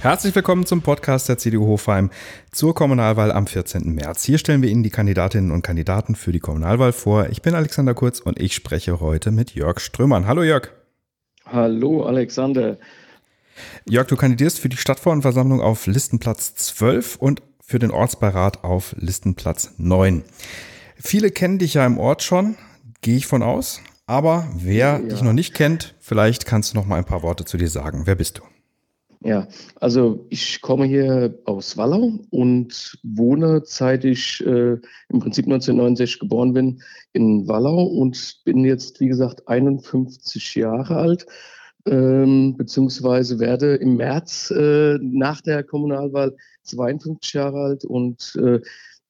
Herzlich willkommen zum Podcast der CDU Hofheim zur Kommunalwahl am 14. März. Hier stellen wir Ihnen die Kandidatinnen und Kandidaten für die Kommunalwahl vor. Ich bin Alexander Kurz und ich spreche heute mit Jörg Strömann. Hallo Jörg. Hallo Alexander. Jörg, du kandidierst für die Stadtverordnetenversammlung auf Listenplatz 12 und für den Ortsbeirat auf Listenplatz 9. Viele kennen dich ja im Ort schon, gehe ich von aus. Aber wer ja. dich noch nicht kennt, vielleicht kannst du noch mal ein paar Worte zu dir sagen. Wer bist du? Ja, also ich komme hier aus Wallau und wohne, seit ich äh, im Prinzip 1969 geboren bin, in Wallau und bin jetzt, wie gesagt, 51 Jahre alt, ähm, beziehungsweise werde im März äh, nach der Kommunalwahl 52 Jahre alt und äh,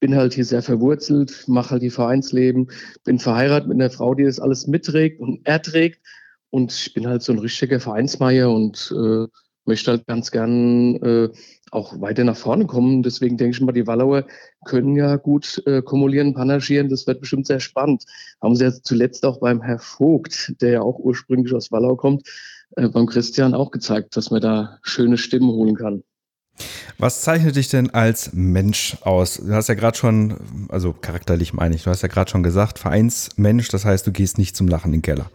bin halt hier sehr verwurzelt, mache halt die Vereinsleben, bin verheiratet mit einer Frau, die das alles mitträgt und erträgt und ich bin halt so ein richtiger Vereinsmeier und äh, möchte halt ganz gern äh, auch weiter nach vorne kommen. Deswegen denke ich mal, die Wallauer können ja gut äh, kumulieren, panaschieren. Das wird bestimmt sehr spannend. Haben sie ja zuletzt auch beim Herr Vogt, der ja auch ursprünglich aus Wallau kommt, äh, beim Christian auch gezeigt, dass man da schöne Stimmen holen kann. Was zeichnet dich denn als Mensch aus? Du hast ja gerade schon, also charakterlich meine ich, du hast ja gerade schon gesagt, Vereinsmensch, das heißt, du gehst nicht zum Lachen in den Keller.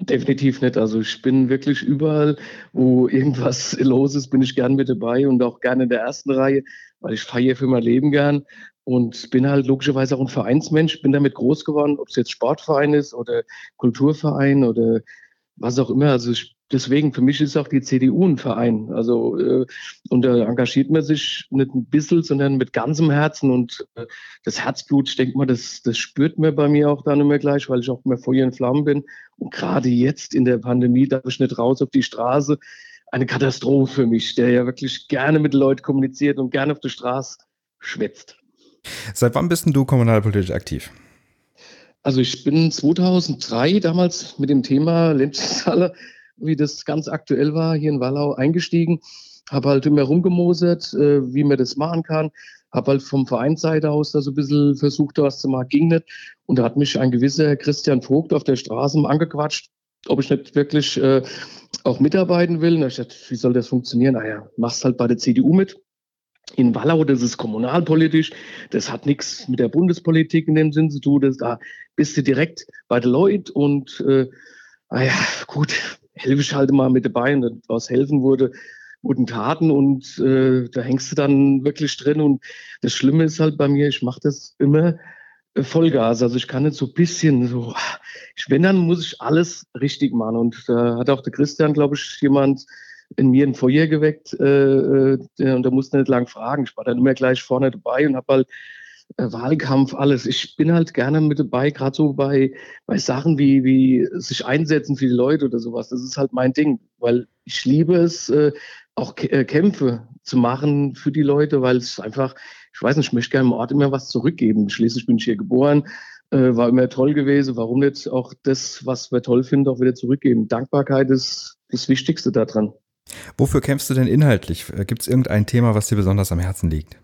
Definitiv nicht. Also ich bin wirklich überall, wo irgendwas los ist, bin ich gern mit dabei und auch gerne in der ersten Reihe, weil ich feiere für mein Leben gern und bin halt logischerweise auch ein Vereinsmensch, bin damit groß geworden, ob es jetzt Sportverein ist oder Kulturverein oder was auch immer. Also deswegen, für mich ist auch die CDU ein Verein. Also, äh, und da engagiert man sich nicht ein bisschen, sondern mit ganzem Herzen. Und äh, das Herzblut, ich denke mal, das, das spürt man bei mir auch dann immer gleich, weil ich auch mehr Feuer in Flammen bin. Und gerade jetzt in der Pandemie darf ich nicht raus auf die Straße. Eine Katastrophe für mich, der ja wirklich gerne mit Leuten kommuniziert und gerne auf der Straße schwätzt. Seit wann bist denn du kommunalpolitisch aktiv? Also ich bin 2003 damals mit dem Thema Lebenshalle wie das ganz aktuell war, hier in Wallau eingestiegen, habe halt immer rumgemosert, äh, wie man das machen kann, habe halt vom Vereinsseite aus da so ein bisschen versucht, was zu machen, ging nicht. Und da hat mich ein gewisser Christian Vogt auf der Straße angequatscht, ob ich nicht wirklich äh, auch mitarbeiten will. Und ich dachte, wie soll das funktionieren? Naja, ah machst halt bei der CDU mit. In Wallau, das ist kommunalpolitisch, das hat nichts mit der Bundespolitik in dem Sinn zu tun. Das, da bist du direkt bei den Leuten und äh, ah gut, helfe ich halt mal mit dabei und was helfen wurde, guten Taten und äh, da hängst du dann wirklich drin und das Schlimme ist halt bei mir, ich mache das immer äh, Vollgas, also ich kann nicht so ein bisschen so, ich, wenn dann muss ich alles richtig machen und da hat auch der Christian, glaube ich, jemand in mir ein Feuer geweckt äh, äh und da musste nicht lang fragen, ich war dann immer gleich vorne dabei und habe halt äh, Wahlkampf, alles. Ich bin halt gerne mit dabei, gerade so bei, bei Sachen wie, wie sich einsetzen für die Leute oder sowas. Das ist halt mein Ding, weil ich liebe es, äh, auch äh, Kämpfe zu machen für die Leute, weil es einfach, ich weiß nicht, ich möchte gerne im Ort immer was zurückgeben. Schließlich bin ich hier geboren, war immer toll gewesen. Warum nicht auch das, was wir toll finden, auch wieder zurückgeben? Dankbarkeit ist das Wichtigste daran. Wofür kämpfst du denn inhaltlich? Gibt es irgendein Thema, was dir besonders am Herzen liegt?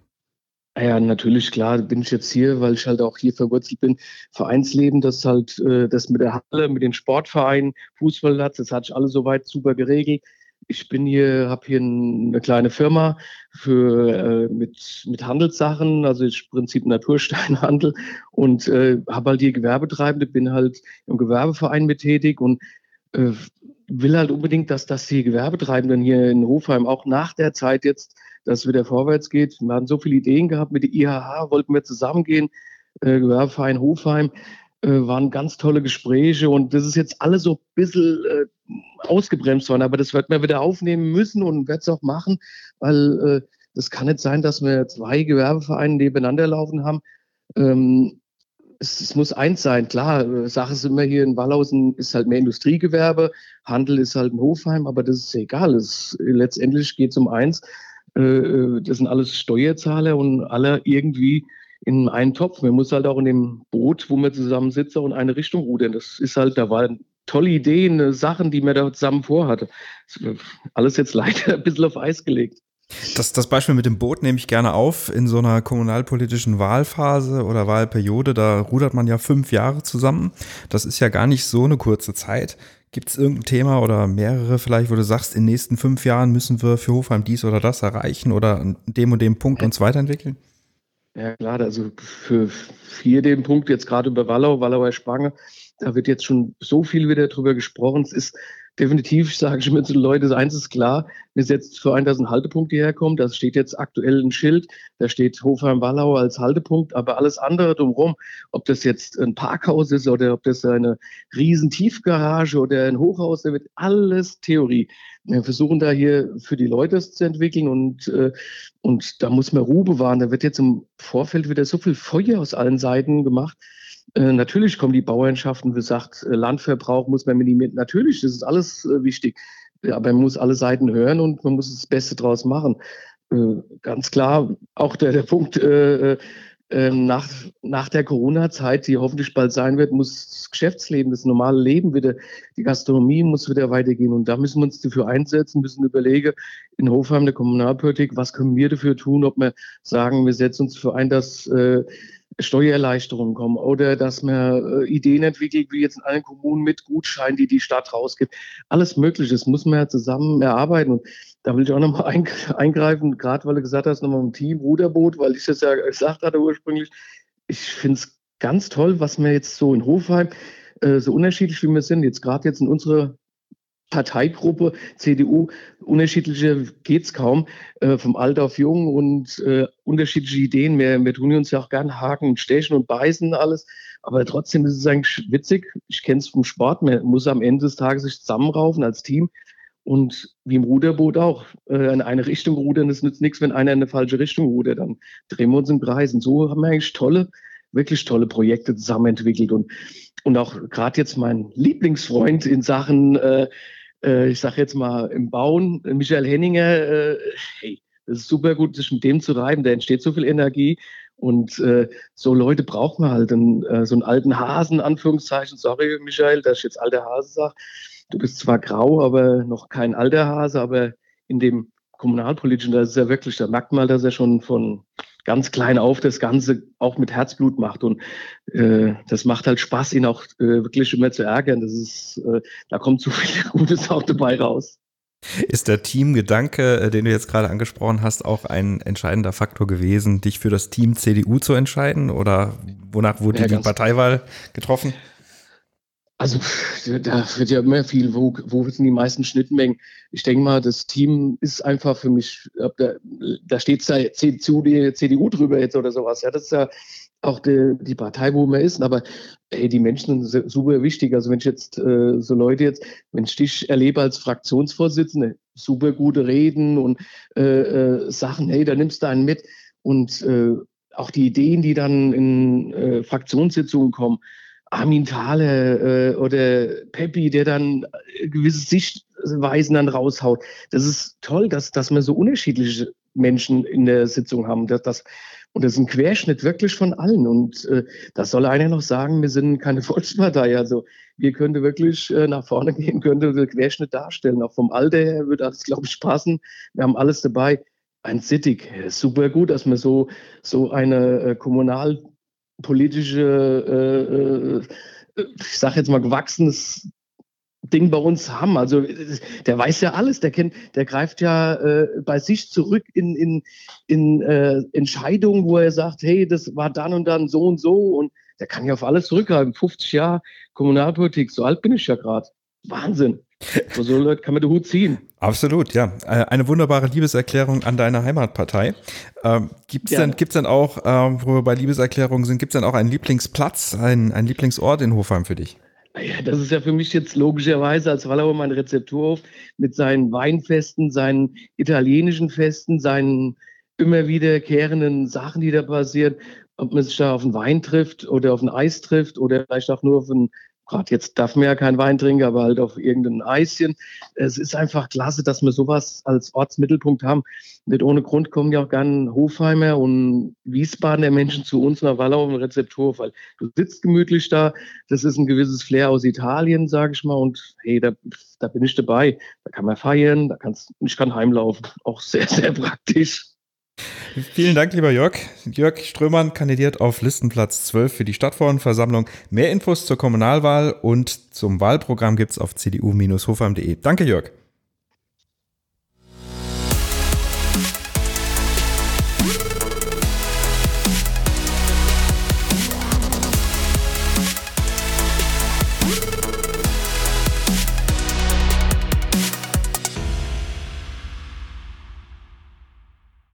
Ja, natürlich, klar, bin ich jetzt hier, weil ich halt auch hier verwurzelt bin. Vereinsleben, das halt, äh, das mit der Halle, mit den Sportvereinen, Fußballplatz, das hatte ich alles soweit super geregelt. Ich bin hier, habe hier eine kleine Firma für äh, mit mit Handelssachen, also ich im Prinzip Natursteinhandel und äh, habe halt hier Gewerbetreibende, bin halt im Gewerbeverein mit tätig und äh, will halt unbedingt, dass dass die Gewerbetreibenden hier in Hofheim auch nach der Zeit jetzt dass wieder vorwärts geht. Wir hatten so viele Ideen gehabt mit der IHH, wollten wir zusammengehen, äh, Gewerbeverein Hofheim, äh, waren ganz tolle Gespräche und das ist jetzt alles so ein bisschen äh, ausgebremst worden, aber das wird man wieder aufnehmen müssen und wird es auch machen, weil äh, das kann nicht sein, dass wir zwei Gewerbevereine nebeneinander laufen haben. Ähm, es, es, muss eins sein, klar, äh, Sache ist immer hier in Wallhausen ist halt mehr Industriegewerbe, Handel ist halt ein Hofheim, aber das ist egal. Es, letztendlich geht es um eins, äh, äh, das sind alles Steuerzahler und alle irgendwie in einen Topf. Man muss halt auch in dem Boot, wo wir zusammen sitzen, in eine Richtung rudern. Das ist halt, da waren tolle Ideen, äh, Sachen, die man da zusammen vorhatte. Alles jetzt leider ein bisschen auf Eis gelegt. Das, das Beispiel mit dem Boot nehme ich gerne auf. In so einer kommunalpolitischen Wahlphase oder Wahlperiode, da rudert man ja fünf Jahre zusammen. Das ist ja gar nicht so eine kurze Zeit. Gibt es irgendein Thema oder mehrere vielleicht, wo du sagst, in den nächsten fünf Jahren müssen wir für Hofheim dies oder das erreichen oder an dem und dem Punkt uns weiterentwickeln? Ja klar, also für vier den Punkt jetzt gerade über Wallau, Wallauer Spange, da wird jetzt schon so viel wieder drüber gesprochen. Es ist definitiv, sage ich mir zu den Leuten, eins ist klar, wir setzen für ein, dass ein Haltepunkt hierher kommt. Das steht jetzt aktuell ein Schild, da steht Hofheim-Wallau als Haltepunkt, aber alles andere drumherum, ob das jetzt ein Parkhaus ist oder ob das eine riesen Tiefgarage oder ein Hochhaus, da wird alles Theorie. Wir versuchen da hier für die Leute das zu entwickeln und, äh, und da muss man Ruhe bewahren. Da wird jetzt im Vorfeld wieder so viel Feuer aus allen Seiten gemacht. Äh, natürlich kommen die Bauernschaften, wie gesagt, äh, Landverbrauch muss man minimieren. Natürlich, das ist alles äh, wichtig. Aber man muss alle Seiten hören und man muss das Beste draus machen. Äh, ganz klar, auch der, der Punkt, äh, nach, nach der Corona-Zeit, die hoffentlich bald sein wird, muss das Geschäftsleben, das normale Leben wieder, die Gastronomie muss wieder weitergehen. Und da müssen wir uns dafür einsetzen, müssen überlegen, in Hofheim der Kommunalpolitik, was können wir dafür tun, ob wir sagen, wir setzen uns dafür ein, dass äh, Steuererleichterungen kommen oder dass man äh, Ideen entwickelt, wie jetzt in allen Kommunen mit Gutscheinen, die die Stadt rausgibt. Alles Mögliche, das muss man ja zusammen erarbeiten. Und da will ich auch nochmal eingreifen, gerade weil du gesagt hast, nochmal im Team, Ruderboot, weil ich das ja gesagt hatte ursprünglich. Ich finde es ganz toll, was wir jetzt so in Hofheim, äh, so unterschiedlich wie wir sind, jetzt gerade jetzt in unserer Parteigruppe, CDU, unterschiedliche geht's kaum, äh, vom Alter auf Jung und äh, unterschiedliche Ideen. Wir, wir tun uns ja auch gern haken, stechen und beißen alles. Aber trotzdem ist es eigentlich witzig. Ich kenne es vom Sport. Man muss am Ende des Tages sich zusammenraufen als Team. Und wie im Ruderboot auch, äh, in eine Richtung rudern, das nützt nichts, wenn einer in eine falsche Richtung rudert. Dann drehen wir uns im Kreis. Und so haben wir eigentlich tolle, wirklich tolle Projekte zusammen entwickelt. Und, und auch gerade jetzt mein Lieblingsfreund in Sachen äh, äh, ich sage jetzt mal, im Bauen, Michael Henninger, äh, hey, das ist super gut, sich mit dem zu reiben, da entsteht so viel Energie. Und äh, so Leute braucht man halt. Und, äh, so einen alten Hasen, Anführungszeichen, sorry, Michael, dass ich jetzt alter Hase sage. Du bist zwar grau, aber noch kein alter Hase, aber in dem kommunalpolitischen, da ist er wirklich, da merkt man, dass er schon von ganz klein auf das Ganze auch mit Herzblut macht. Und äh, das macht halt Spaß, ihn auch äh, wirklich immer zu ärgern. Das ist, äh, da kommt so viel Gutes auch dabei raus. Ist der Teamgedanke, äh, den du jetzt gerade angesprochen hast, auch ein entscheidender Faktor gewesen, dich für das Team CDU zu entscheiden? Oder wonach wurde ja, die Parteiwahl getroffen? Also da wird ja immer viel, wo, wo sind die meisten Schnittmengen? Ich denke mal, das Team ist einfach für mich, da, da steht da CDU, CDU drüber jetzt oder sowas. Ja, das ist ja auch die, die Partei, wo man ist. Aber hey, die Menschen sind super wichtig. Also wenn ich jetzt äh, so Leute jetzt, wenn ich dich erlebe als Fraktionsvorsitzende, super gute Reden und äh, äh, Sachen, hey, da nimmst du einen mit. Und äh, auch die Ideen, die dann in äh, Fraktionssitzungen kommen, Armin Thaler äh, oder Peppi, der dann gewisse Sichtweisen dann raushaut. Das ist toll, dass, dass wir so unterschiedliche Menschen in der Sitzung haben. Dass, das, und das ist ein Querschnitt wirklich von allen. Und äh, da soll einer noch sagen, wir sind keine Volkspartei. Also wir könnten wirklich äh, nach vorne gehen, könnte den Querschnitt darstellen. Auch vom Alter her würde alles, glaube ich, passen. Wir haben alles dabei. Ein Sittig, super gut, dass wir so, so eine äh, Kommunal politische, äh, äh, ich sage jetzt mal, gewachsenes Ding bei uns haben. Also der weiß ja alles, der kennt, der greift ja äh, bei sich zurück in, in, in äh, Entscheidungen, wo er sagt, hey, das war dann und dann so und so und der kann ja auf alles zurückgreifen. 50 Jahre Kommunalpolitik, so alt bin ich ja gerade. Wahnsinn. Vor so Leute kann man den Hut ziehen. Absolut, ja. Äh, eine wunderbare Liebeserklärung an deine Heimatpartei. Ähm, gibt es ja. denn, gibt's denn auch, ähm, wo wir bei Liebeserklärungen sind, gibt es denn auch einen Lieblingsplatz, einen, einen Lieblingsort in Hofheim für dich? Ja, das ist ja für mich jetzt logischerweise als Wallauer mein Rezepturhof mit seinen Weinfesten, seinen italienischen Festen, seinen immer wiederkehrenden Sachen, die da passieren. Ob man sich da auf einen Wein trifft oder auf ein Eis trifft oder vielleicht auch nur auf ein gerade jetzt darf man ja kein Wein trinken, aber halt auf irgendein Eischen. Es ist einfach klasse, dass wir sowas als Ortsmittelpunkt haben. Nicht ohne Grund kommen ja auch gerne Hofheimer und Wiesbadener Menschen zu uns nach Wallau im Rezeptur, weil du sitzt gemütlich da. Das ist ein gewisses Flair aus Italien, sage ich mal. Und hey, da, da bin ich dabei. Da kann man feiern, da kannst, ich kann heimlaufen. Auch sehr, sehr praktisch. Vielen Dank, lieber Jörg. Jörg Strömann kandidiert auf Listenplatz 12 für die Stadtverordnetenversammlung. Mehr Infos zur Kommunalwahl und zum Wahlprogramm gibt es auf cdu-hofheim.de. Danke, Jörg.